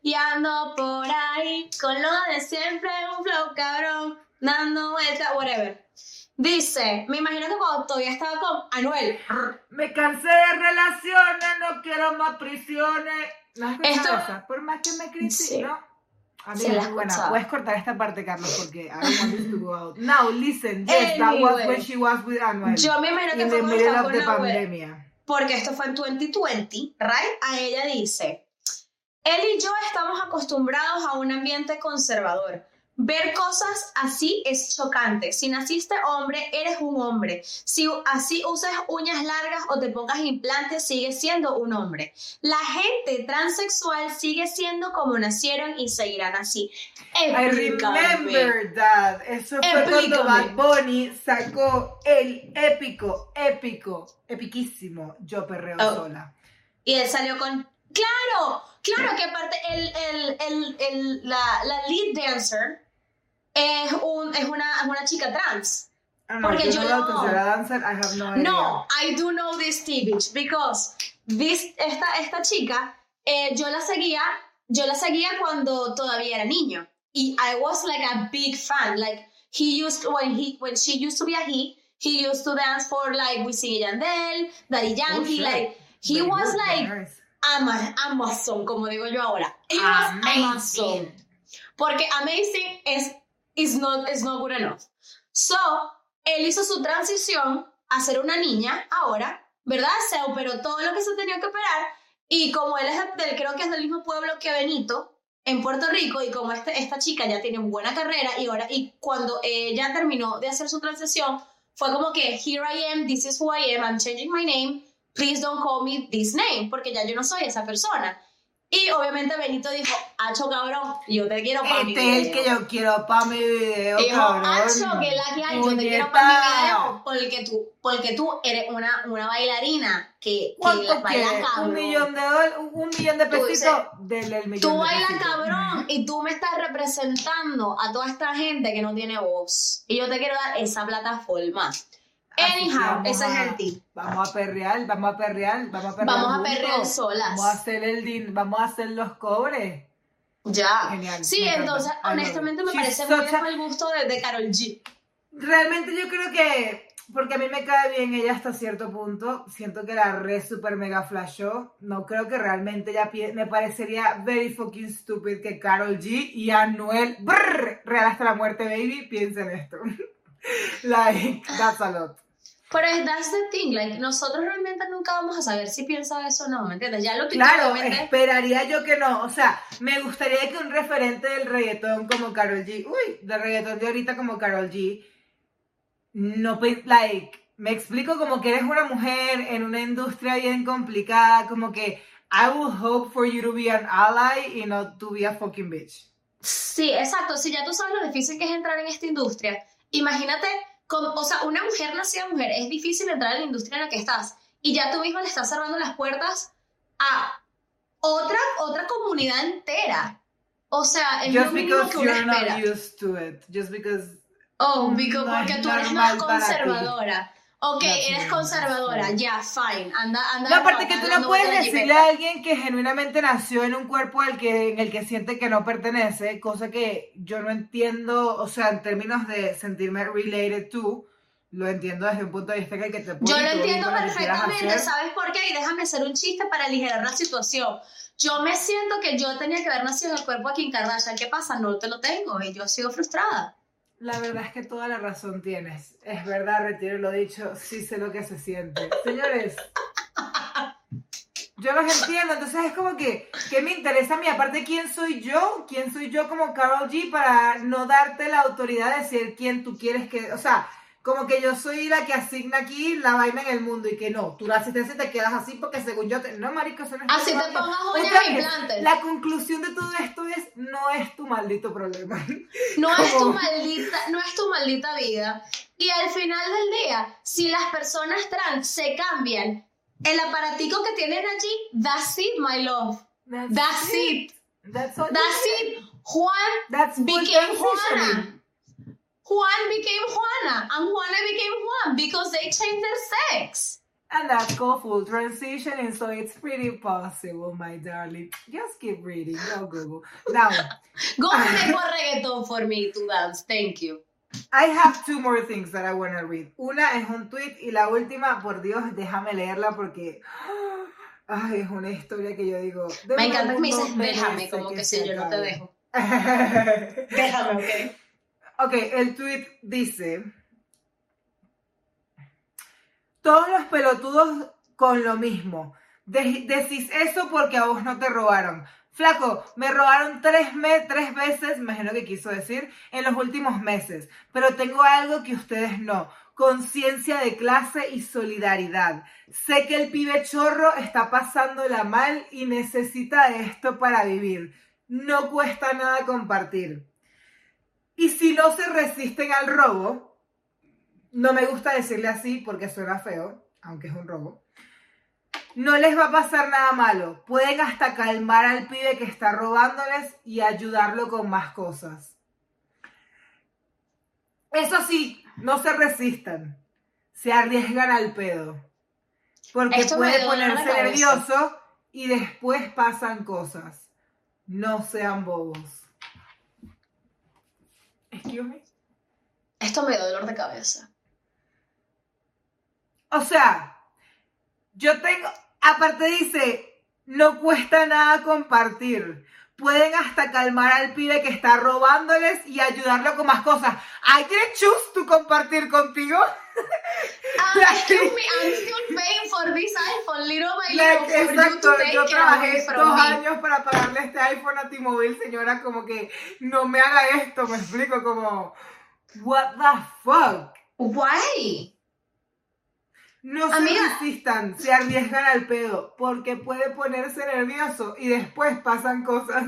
y ando por ahí con lo de siempre, un flow cabrón, dando vuelta, whatever. Dice, me imagino que cuando todavía estaba con Anuel, Me cansé de relaciones, no quiero más prisiones. ¿No escuchado Esto-? Por más que me Sí. critiquen, ¿no? A mí Sí, la buena. Puedes cortar esta parte, Carlos, porque I don't want this to go out. Now, listen. Yes, that was Anyway. when she was with Anuel. yo me imagino que fue cuando estaba con pandemia. porque esto fue en 2020, right? A ella dice, él y yo estamos acostumbrados a un ambiente conservador. Ver cosas así es chocante. Si naciste hombre, eres un hombre. Si así usas uñas largas o te pongas implantes, sigues siendo un hombre. La gente transexual sigue siendo como nacieron y seguirán así. I Explícame. remember that. Eso fue cuando Explícame. Bad Bunny sacó el épico, épico, epiquísimo Yo Perreo Oh. Sola. Y él salió con... Claro, claro que aparte el, el, el, el- la, la lead dancer es, un, es, una, es una chica trans. Ah, no, Porque yo no dancer, I have no idea. No, I do know this tea bitch because this, esta, esta chica, eh, yo la seguía, yo la seguía cuando todavía era niño. Y I was like a big fan. Like he used when he when she used to be a he, he used to dance for like Wisin y Yandel, Daddy Oh, Yankee, like he Very was like nice. ama- Amazon, como digo yo ahora. It was Amazing. Amazon. Porque amazing es is not, is not good enough. So, él hizo su transición a ser una niña ahora, ¿verdad? Se operó todo lo que se tenía que operar. Y como él es del, creo que es del mismo pueblo que Benito, en Puerto Rico, y como este, esta chica ya tiene buena carrera, y ahora, y cuando ella terminó de hacer su transición, fue como que, here I am, this is who I am, I'm changing my name, please don't call me this name, porque ya yo no soy esa persona. Y obviamente Benito dijo, Acho cabrón, yo te quiero para mi Este es el video". que yo quiero para mi video, Dijo, cabrón. Acho, que es la que hay, yo te quiero para mi video, porque tú, porque tú eres una, una bailarina que, que ¿Cuánto baila quieres? cabrón. Un millón de dólares, un millón de pesitos, dices, dele el millón Tú bailas cabrón y tú me estás representando a toda esta gente que no tiene voz. Y yo te quiero dar esa plataforma. Anyhow, ese es el tip. Vamos a perrear, vamos a perrear, vamos a perrear. Vamos a perrear solas. Vamos a hacer el din, vamos a hacer los cobres. Ya. Genial, Sí, me entonces, honestamente me She's parece muy bajo el gusto de, de Carol G. Realmente yo creo que, porque a mí me cae bien ella hasta cierto punto, siento que la re super mega flashó, no creo que realmente ella me parecería very fucking stupid que Carol G y Anuel, brrr, real hasta la muerte baby, piensen esto. like, that's a lot. Pero es- that's the thing, like, nosotros realmente nunca vamos a saber si piensa eso o no, ¿me entiendes? Ya lo que Claro, esperaría yo que no, o sea, me gustaría que un referente del reggaetón como Carol G, uy, del reggaetón de ahorita como Carol G, no, like, me explico como que eres una mujer en una industria bien complicada, como que I will hope for you to be an ally y not to be a fucking bitch. Sí, exacto. Si ya tú sabes lo difícil que es entrar en esta industria, imagínate, con, o sea, una mujer nacida mujer, es difícil entrar en la industria en la que estás y ya tú misma le estás cerrando las puertas a otra, otra comunidad entera. O sea, es Just lo because que uno you're not espera. used to it, just because Oh, because- no porque tú eres más conservadora. Ok, eres conservadora, sí. ya, fine. Anda, anda. No, aparte que tú no puedes decirle a alguien que genuinamente nació en un cuerpo al que, en el que siente que no pertenece, cosa que yo no entiendo, o sea, en términos de sentirme related to, lo entiendo desde un punto de vista que que te Yo lo entiendo lo perfectamente. ¿sabes por qué? Y déjame hacer un chiste para aligerar la situación. Yo me siento que yo tenía que haber nacido en el cuerpo de Kim Kardashian. ¿Qué pasa? No te lo tengo y yo sigo frustrada. La verdad es que toda la razón tienes. Es verdad, retiro lo dicho, sí sé lo que se siente. Señores, Yo los entiendo, entonces es como que, ¿qué me interesa a mí? Aparte, ¿quién soy yo? ¿Quién soy yo como Carol G para no darte la autoridad de decir quién tú quieres que, o sea, como que yo soy la que asigna aquí la vaina en el mundo y que no, tú naciste así te quedas así porque según yo te... No, marico, eso no es Así te pongas uñas implantes. La conclusión de todo esto es, no es tu maldito problema. No es tu Como- maldita, no es tu maldita vida. Y al final del día, si las personas trans se cambian el aparatico que tienen allí, that's it, my love. That's it. That's all That's it. Juan That's became. Juana. Juan became Juana, and Juana became Juan because they changed their sex. And that's called full transitioning, so it's pretty possible, my darling. Just keep reading, go Google. Now, Go play more reggaeton for me to dance. Thank you. I have two more things that I want to read. Una es un tweet y la última, por Dios, déjame leerla porque ay, es una historia que yo digo. Me encanta que me dices, déjame, como que si se yo no te dejo. Déjame, ok. Ok, el tweet dice: Todos los pelotudos con lo mismo. De- decís eso porque a vos no te robaron. Flaco, me robaron tres, me- tres veces, me imagino que quiso decir, en los últimos meses. Pero tengo algo que ustedes no. Conciencia de clase y solidaridad. Sé que el pibe chorro está pasándola mal y necesita esto para vivir. No cuesta nada compartir. Y si no se resisten al robo, no me gusta decirle así porque suena feo, aunque es un robo, no les va a pasar nada malo. Pueden hasta calmar al pibe que está robándoles y ayudarlo con más cosas. Eso sí, no se resistan. Se arriesgan al pedo. Porque Esto puede ponerse nervioso y después pasan cosas. No sean bobos. Excuse me. Esto me dio dolor de cabeza. O sea, yo tengo, aparte dice, no cuesta nada compartir. Pueden hasta calmar al pibe que está robándoles y ayudarlo con más cosas. Didn't choose to compartir contigo. Ah, Like- excuse me, I'm still paying for this iPhone, little by Like, little, you exacto, yo trabajé dos me. años para pagarle este iPhone a T-Mobile, señora, como que no me haga esto, me explico, como, what the fuck. Why? No se Amiga. resistan, se arriesgan al pedo, porque puede ponerse nervioso y después pasan cosas.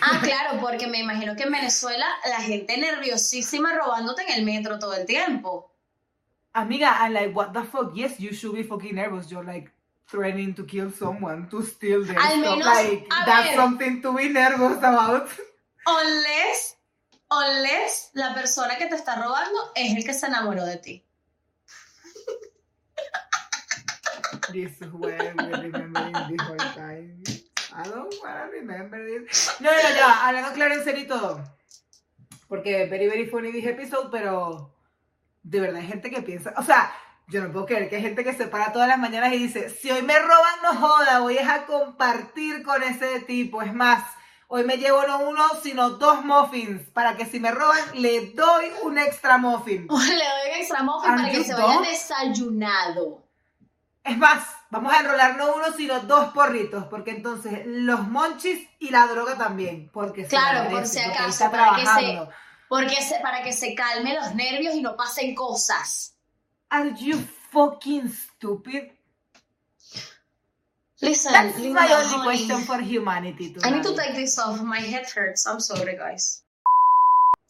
Ah, claro, porque me imagino que en Venezuela la gente nerviosísima robándote en el metro todo el tiempo. Amiga, I'm like, what the fuck? Yes, you should be fucking nervous. You're like threatening to kill someone, to steal their Al stuff. like, that's ver. something to be nervous about. Unless, unless la persona que te está robando es el que se enamoró de ti. This is what I will remember in the whole time. I don't wanna remember this. No, no, ya, hablando claro en serio y todo. Porque very, very funny this episode, pero de verdad hay gente que piensa, o sea, yo no puedo creer que hay gente que se para todas las mañanas y dice, si hoy me roban, no joda, voy a compartir con ese tipo. Es más, hoy me llevo no uno, sino dos muffins, para que si me roban, le doy un extra muffin. Le doy un extra muffin para que se vaya dumb? desayunado. Es más, vamos a enrolar no uno, sino dos porritos, porque entonces los monchis y la droga también, porque se Claro, lo por si acaso, está para que se-. Porque se, para que se calmen los nervios y no pasen cosas. Are you fucking stupid? Listen, That's my only question for humanity I need to take this off. My head hurts. I'm sorry, guys.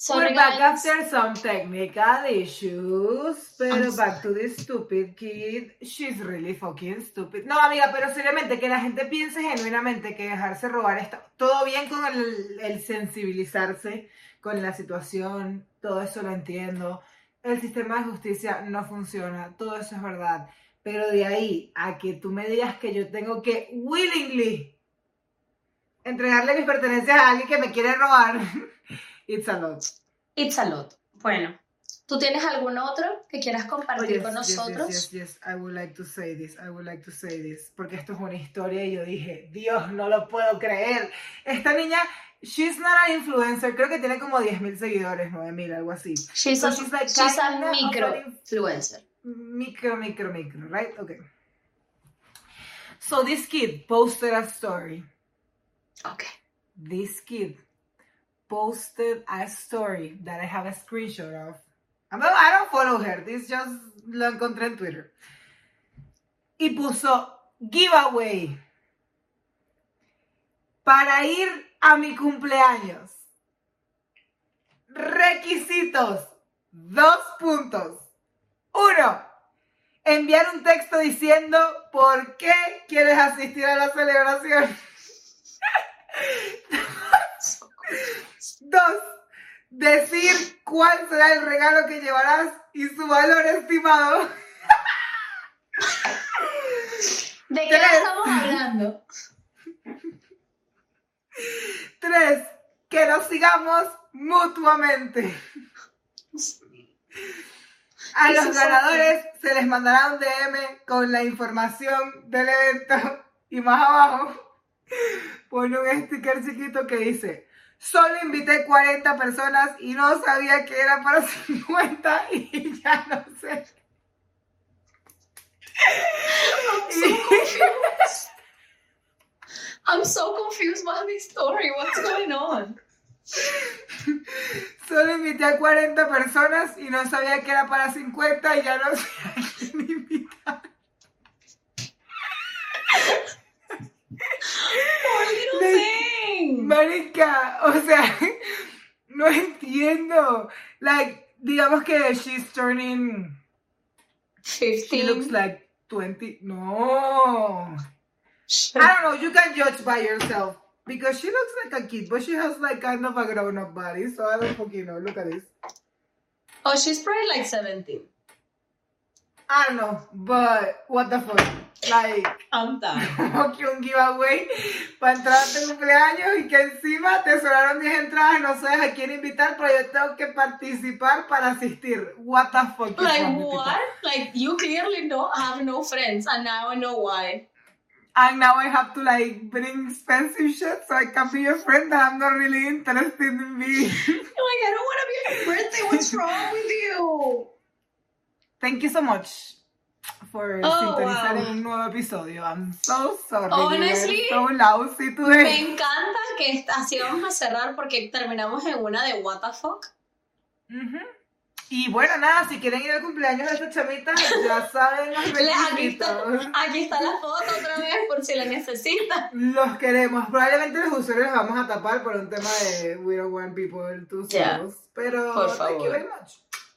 We're back after some technical issues, pero back to this stupid kid. She's really fucking stupid. No, amiga, pero seriamente, que la gente piense genuinamente que dejarse robar está todo bien con el, el sensibilizarse con la situación, todo eso lo entiendo. El sistema de justicia no funciona, todo eso es verdad. Pero de ahí a que tú me digas que yo tengo que willingly entregarle mis pertenencias a alguien que me quiere robar, it's a lot. It's a lot. Bueno, ¿tú tienes algún otro que quieras compartir Oh, yes, con yes, yes, nosotros? Yes, yes, I would like to say this, I would like to say this, porque esto es una historia y yo dije, Dios, no lo puedo creer. Esta niña, she's not an influencer, creo que tiene como 10.000 seguidores, 9.000, algo así. She's So a, she's like she's a micro influencer. Micro, micro, micro, right? Okay. So this kid posted a story. Ok. This kid posted a story that I have a screenshot of. I don't follow her. This just lo encontré en Twitter. Y puso giveaway para ir a mi cumpleaños. Requisitos. Dos puntos. Uno. Enviar un texto diciendo por qué quieres asistir a la celebración. Dos. Decir cuál será el regalo que llevarás y su valor estimado. ¿De qué Tres. estamos hablando? Tres. Que nos sigamos mutuamente. A los ganadores se les mandará un DM con la información del evento y más abajo pone un sticker chiquito que dice solo invité 40 personas y no sabía que era para 50 y ya no sé. I'm so confused by this story. What's going on? Solo invité a 40 personas y no sabía que era para 50 y ya no sé a quién Marica, o sea, no entiendo. Like, digamos que she's turning, she looks like 20. No. I don't know, you can judge by yourself. Because she looks like a kid, but she has like kind of a grown up body, so I don't fucking know. Look at this. Oh, she's probably like 17. I don't know, but what the fuck? Like, I'm done. como que un giveaway para entrar a tu cumpleaños y que encima te sobraron 10 entradas y no sabes a quién invitar, pero yo tengo que participar para asistir. What the fuck? Like what? Like you clearly don't have no friends, and now I know why. And now I have to like bring expensive shit so I can be your friend that I'm not really interested in being. Like I don't want to be your birthday. What's wrong with you? Thank you so much for Oh, sintonizar wow. en un nuevo episodio. I'm so sorry. Honestly, so lousy Me today. encanta que así vamos a cerrar porque terminamos en una de what the fuck. Ujú. Y bueno, nada, si quieren ir al cumpleaños de esta chamita, ya saben los Le- Aquí está, requisitos. aquí está la foto otra vez por si la necesitan. Los queremos. Probablemente los usuarios los vamos a tapar por un tema de we don't want people to us. Pero Por thank you favor. very much.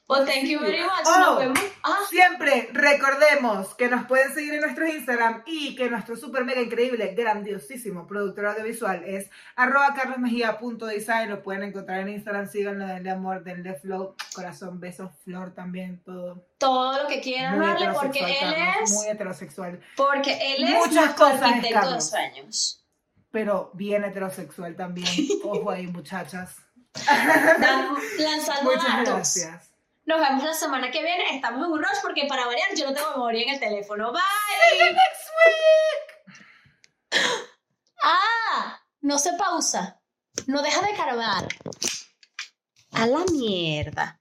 Well, thank you very much. Oh. Nos vemos. Ah, Siempre recordemos que nos pueden seguir en nuestros Instagram y que nuestro super mega increíble, grandiosísimo productor audiovisual es arroba carlosmejía.design. Lo pueden encontrar en Instagram. Síganlo, denle amor, denle flow, corazón, besos, flor también, todo. todo lo que quieran Muy darle porque él Carlos, es muy heterosexual. porque él es Muchas nuestro cosas, arquitecto de sueños. Pero bien heterosexual también. Ojo ahí, muchachas. Dan- lanzando Muchas datos. gracias. Nos vemos la semana que viene. Estamos en un rush porque para variar yo no tengo memoria en el teléfono. Bye. Next week. Ah, no se pausa. No deja de cargar. A la mierda.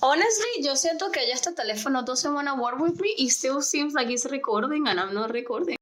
Honestly, yo siento que ya este teléfono doesn't wanna work with me. It still seems like it's recording and I'm not recording.